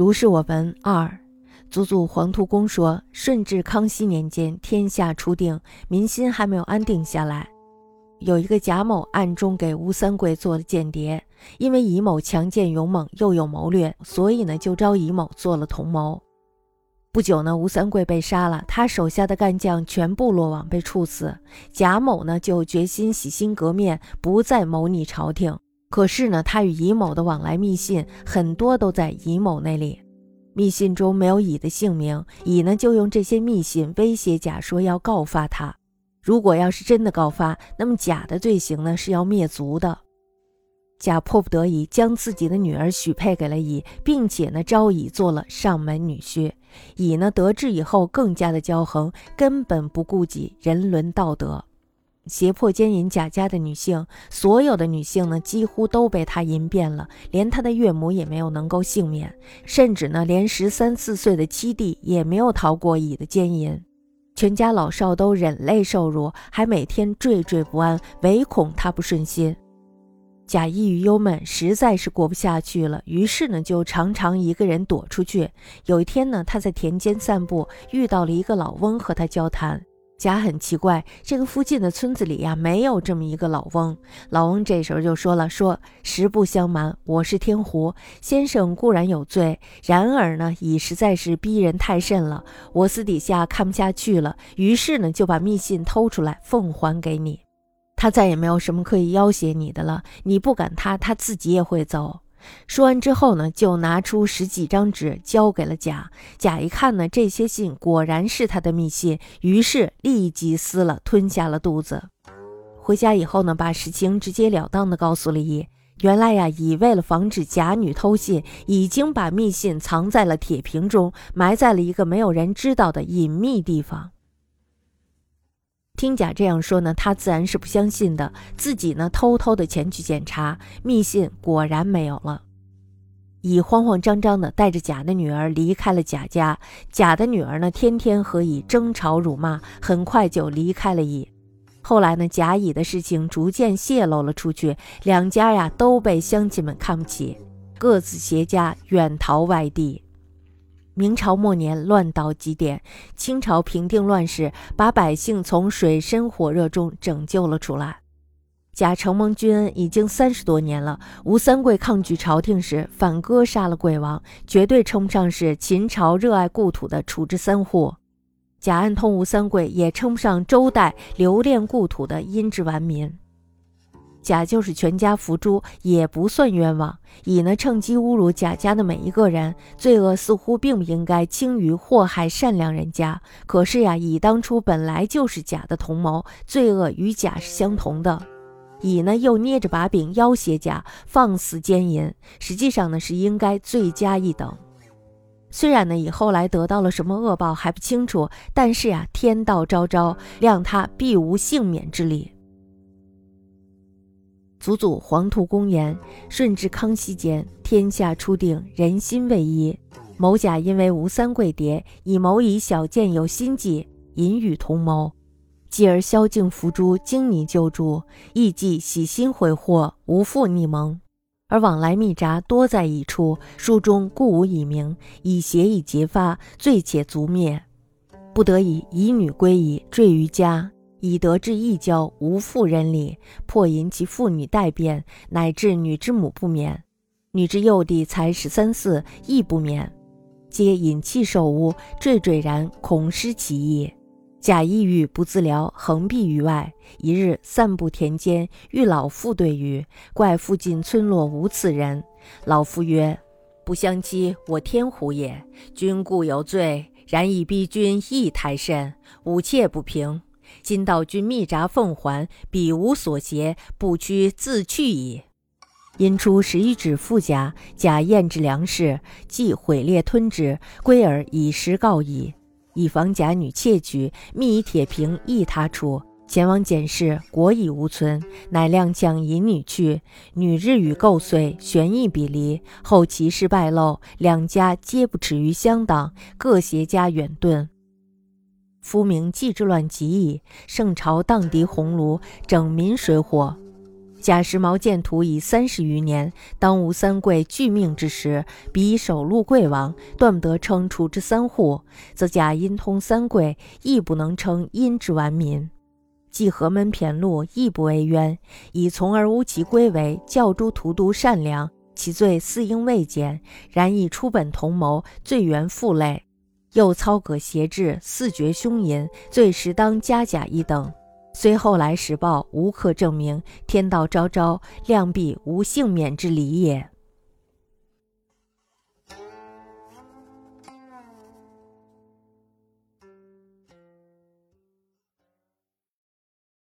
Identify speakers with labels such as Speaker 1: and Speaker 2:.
Speaker 1: 如是我闻。二，祖祖黄土公说，顺治、康熙年间，天下初定，民心还没有安定下来。有一个贾某暗中给吴三桂做了间谍，因为乙某强健勇猛，又有谋略，所以呢就招乙某做了同谋。不久呢，吴三桂被杀了，他手下的干将全部落网被处死。贾某呢就决心洗心革面，不再谋逆朝廷。可是呢，他与乙某的往来密信很多都在乙某那里，密信中没有乙的姓名，乙呢就用这些密信威胁甲说要告发他。如果要是真的告发，那么甲的罪行呢是要灭族的。甲迫不得已将自己的女儿许配给了乙，并且呢招乙做了上门女婿。乙呢得志以后更加的骄横，根本不顾及人伦道德，胁迫奸淫贾家的女性。所有的女性呢几乎都被他淫遍了，连他的岳母也没有能够幸免，甚至呢连十三四岁的七弟也没有逃过乙的奸淫。全家老少都忍泪受辱，还每天惴惴不安，唯恐他不顺心。贾抑郁忧闷，实在是过不下去了，于是呢，就常常一个人躲出去。有一天呢，他在田间散步，遇到了一个老翁，和他交谈。贾很奇怪，这个附近的村子里呀，没有这么一个老翁。老翁这时候就说了：“说实不相瞒，我是天狐先生，固然有罪，然而呢，已实在是逼人太甚了。我私底下看不下去了，于是呢，就把密信偷出来，奉还给你。他再也没有什么可以要挟你的了。你不赶他，他自己也会走。”说完之后呢，就拿出十几张纸交给了贾。贾一看呢，这些信果然是他的密信，于是立即撕了，吞下了肚子。回家以后呢，把实情直截了当的告诉了乙。原来呀，乙为了防止甲女偷信，已经把密信藏在了铁瓶中，埋在了一个没有人知道的隐秘地方。听贾这样说呢，他自然是不相信的。自己呢，偷偷的前去检查，密信果然没有了。乙慌慌张张的带着贾的女儿离开了贾家。贾的女儿呢，天天和乙争吵辱骂，很快就离开了乙。后来呢，甲乙的事情逐渐泄露了出去，两家呀都被乡亲们看不起，各自携家远逃外地。明朝末年，乱到极点。清朝平定乱世，把百姓从水深火热中拯救了出来。贾承蒙君恩已经三十多年了。吴三桂抗拒朝廷时，反戈杀了桂王，绝对称不上是秦朝热爱故土的处之三户。贾安通吴三桂，也称不上周代留恋故土的殷之顽民。甲就是全家伏诛，也不算冤枉。乙呢，趁机侮辱贾家的每一个人，罪恶似乎并不应该轻于祸害善良人家。可是呀，乙当初本来就是甲的同谋，罪恶与甲是相同的。乙呢，又捏着把柄要挟甲，放肆奸淫，实际上呢，是应该罪加一等。虽然呢，乙后来得到了什么恶报还不清楚，但是呀，天道昭昭，谅他必无幸免之理。祖祖黄土公言：顺治、康熙间，天下初定，人心未一。某甲因为吴三桂蝶，以谋以小见有心计，隐与同谋，继而宵禁伏诛，经你救助，亦计喜心悔祸，无复逆蒙。而往来密札多在一处，书中故无以明，以邪以结发，罪且足灭。不得已，以女归矣，坠于家。以得之义交，无妇人礼，迫引其妇女代变，乃至女之母不免，女之幼弟才十三四亦不免，皆引气受污，惴惴然，恐失其意。假抑郁不自疗，横避于外。一日散步田间，遇老妇对语，怪附近村落无此人。老妇曰：“不相欺，我天狐也。君固有罪，然以逼君亦太甚，吾妾不平。”今道君密札奉还，彼无所挟，不屈自去矣。因出十一指富甲，甲验之粮食，即毁裂吞之，归而以实告矣。以防甲女窃取，密以铁瓶诣他处，前往检视，果已无存，乃踉跄引女去。女日与构遂，悬意彼离。后其事败露，两家皆不耻于乡党，各携家远遁。夫名纪之乱极矣，圣朝荡涤鸿胪，整民水火，贾时毛建图已三十余年，当吴三桂拒命之时，彼首路贵王，断不得称除之三户，则贾因通三桂，亦不能称因之完民。既河门骈路，亦不为冤，以从而无其归为教诸荼毒善良，其罪似应未减，然以出本同谋，罪源负累，又操戈挟制，四绝凶淫，罪实当加甲一等。虽后来时报无可证明，天道昭昭，量必无幸免之理也。